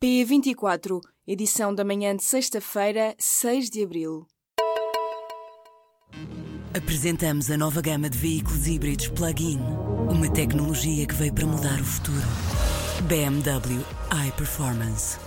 P24, edição da manhã de sexta-feira, 6 de abril. Apresentamos a nova gama de veículos híbridos plug-in. Uma tecnologia que veio para mudar o futuro. BMW iPerformance.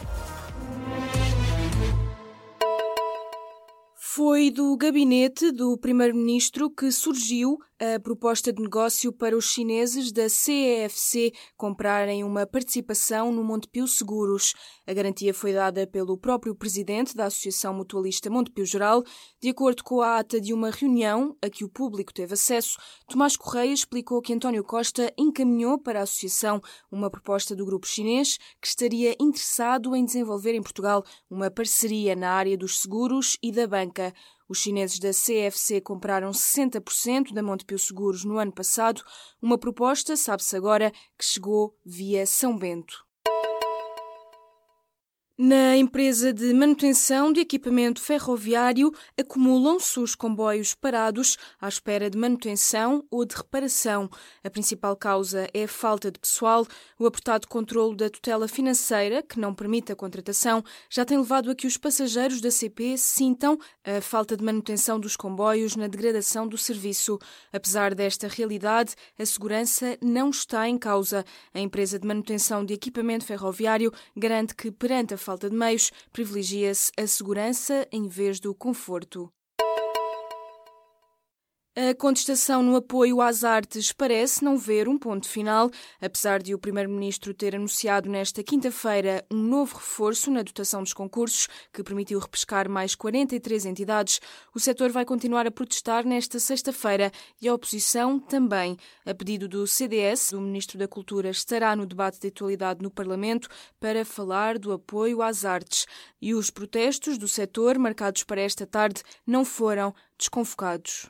Foi do gabinete do primeiro-ministro que surgiu a proposta de negócio para os chineses da CEFC comprarem uma participação no Montepio Seguros. A garantia foi dada pelo próprio presidente da Associação Mutualista Montepio Geral. De acordo com a ata de uma reunião a que o público teve acesso, Tomás Correia explicou que António Costa encaminhou para a associação uma proposta do grupo chinês que estaria interessado em desenvolver em Portugal uma parceria na área dos seguros e da banca. Os chineses da CFC compraram 60% da Montepio Seguros no ano passado, uma proposta, sabe-se agora, que chegou via São Bento. Na empresa de manutenção de equipamento ferroviário, acumulam-se os comboios parados à espera de manutenção ou de reparação. A principal causa é a falta de pessoal. O apertado controle da tutela financeira, que não permite a contratação, já tem levado a que os passageiros da CP sintam a falta de manutenção dos comboios na degradação do serviço. Apesar desta realidade, a segurança não está em causa. A empresa de manutenção de equipamento ferroviário garante que, perante a falta de meios, privilegia-se a segurança em vez do conforto. A contestação no apoio às artes parece não ver um ponto final, apesar de o Primeiro-Ministro ter anunciado nesta quinta-feira um novo reforço na dotação dos concursos, que permitiu repescar mais 43 entidades. O setor vai continuar a protestar nesta sexta-feira e a oposição também. A pedido do CDS, o Ministro da Cultura estará no debate de atualidade no Parlamento para falar do apoio às artes. E os protestos do setor, marcados para esta tarde, não foram desconfocados.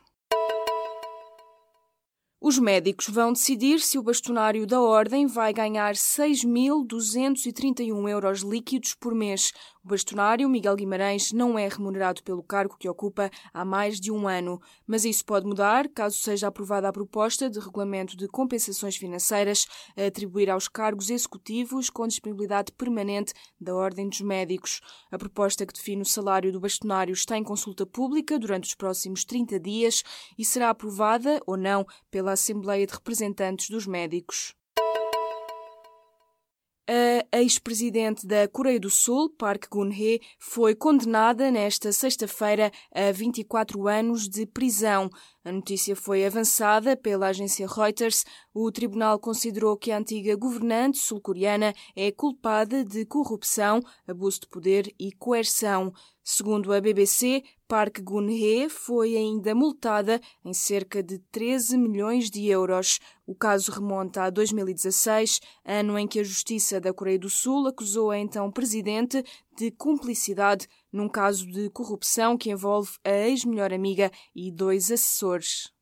Os médicos vão decidir se o bastonário da Ordem vai ganhar 6.231 euros líquidos por mês. O bastonário Miguel Guimarães não é remunerado pelo cargo que ocupa há mais de um ano, mas isso pode mudar caso seja aprovada a proposta de regulamento de compensações financeiras a atribuir aos cargos executivos com disponibilidade permanente da Ordem dos Médicos. A proposta que define o salário do bastonário está em consulta pública durante os próximos 30 dias e será aprovada ou não pela Assembleia de Representantes dos Médicos. A ex-presidente da Coreia do Sul, Park Geun-hye, foi condenada nesta sexta-feira a 24 anos de prisão. A notícia foi avançada pela agência Reuters. O tribunal considerou que a antiga governante sul-coreana é culpada de corrupção, abuso de poder e coerção. Segundo a BBC, Park Geun-hye foi ainda multada em cerca de 13 milhões de euros. O caso remonta a 2016, ano em que a Justiça da Coreia do Sul acusou a então presidente de cumplicidade num caso de corrupção que envolve a ex-melhor amiga e dois assessores.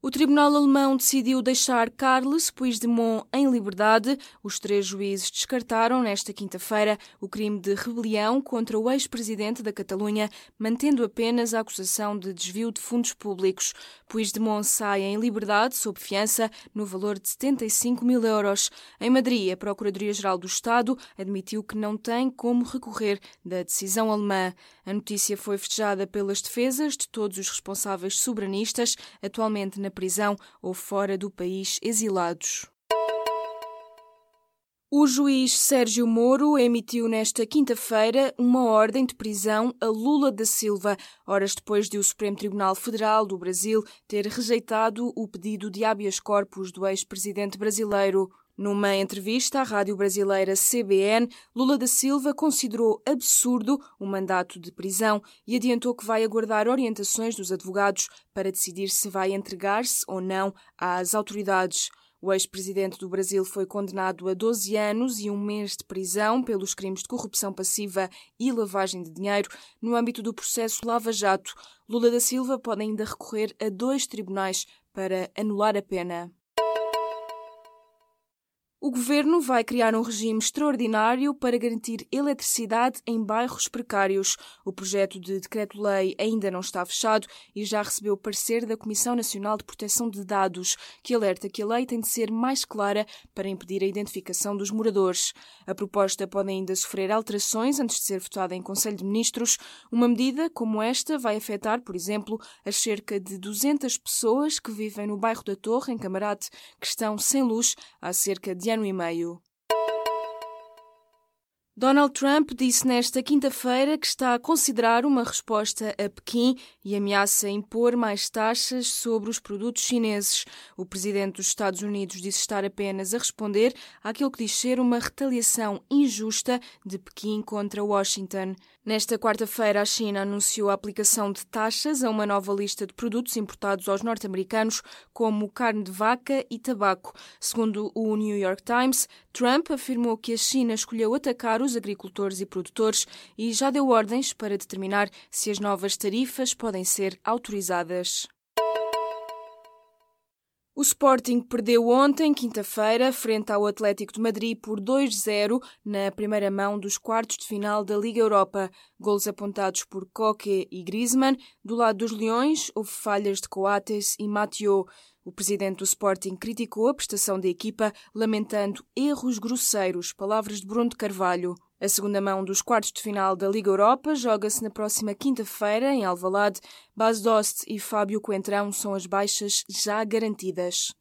O tribunal alemão decidiu deixar Carles Puigdemont em liberdade. Os três juízes descartaram nesta quinta-feira o crime de rebelião contra o ex-presidente da Catalunha, mantendo apenas a acusação de desvio de fundos públicos. Puigdemont sai em liberdade sob fiança no valor de 75 mil euros. Em Madrid, a Procuradoria-Geral do Estado admitiu que não tem como recorrer da decisão alemã. A notícia foi festejada pelas defesas de todos os responsáveis soberanistas, atualmente na prisão ou fora do país exilados. O juiz Sérgio Moro emitiu nesta quinta-feira uma ordem de prisão a Lula da Silva, horas depois de o Supremo Tribunal Federal do Brasil ter rejeitado o pedido de habeas corpus do ex-presidente brasileiro. Numa entrevista à rádio brasileira CBN, Lula da Silva considerou absurdo o mandato de prisão e adiantou que vai aguardar orientações dos advogados para decidir se vai entregar-se ou não às autoridades. O ex-presidente do Brasil foi condenado a 12 anos e um mês de prisão pelos crimes de corrupção passiva e lavagem de dinheiro no âmbito do processo Lava Jato. Lula da Silva pode ainda recorrer a dois tribunais para anular a pena. O governo vai criar um regime extraordinário para garantir eletricidade em bairros precários. O projeto de decreto-lei ainda não está fechado e já recebeu parecer da Comissão Nacional de Proteção de Dados, que alerta que a lei tem de ser mais clara para impedir a identificação dos moradores. A proposta pode ainda sofrer alterações antes de ser votada em Conselho de Ministros. Uma medida como esta vai afetar, por exemplo, as cerca de 200 pessoas que vivem no bairro da Torre, em Camarate, que estão sem luz há cerca de ano e meio. Donald Trump disse nesta quinta-feira que está a considerar uma resposta a Pequim e ameaça impor mais taxas sobre os produtos chineses. O presidente dos Estados Unidos disse estar apenas a responder àquilo que diz ser uma retaliação injusta de Pequim contra Washington. Nesta quarta-feira, a China anunciou a aplicação de taxas a uma nova lista de produtos importados aos norte-americanos, como carne de vaca e tabaco. Segundo o New York Times, Trump afirmou que a China escolheu atacar os agricultores e produtores e já deu ordens para determinar se as novas tarifas podem ser autorizadas. O Sporting perdeu ontem, quinta-feira, frente ao Atlético de Madrid por 2-0 na primeira mão dos quartos de final da Liga Europa. Golos apontados por Coque e Griezmann. Do lado dos Leões, houve falhas de Coates e Mathieu. O presidente do Sporting criticou a prestação da equipa, lamentando erros grosseiros, palavras de Bruno de Carvalho. A segunda mão dos quartos de final da Liga Europa joga-se na próxima quinta-feira em Alvalade. Bas Dost e Fábio Coentrão são as baixas já garantidas.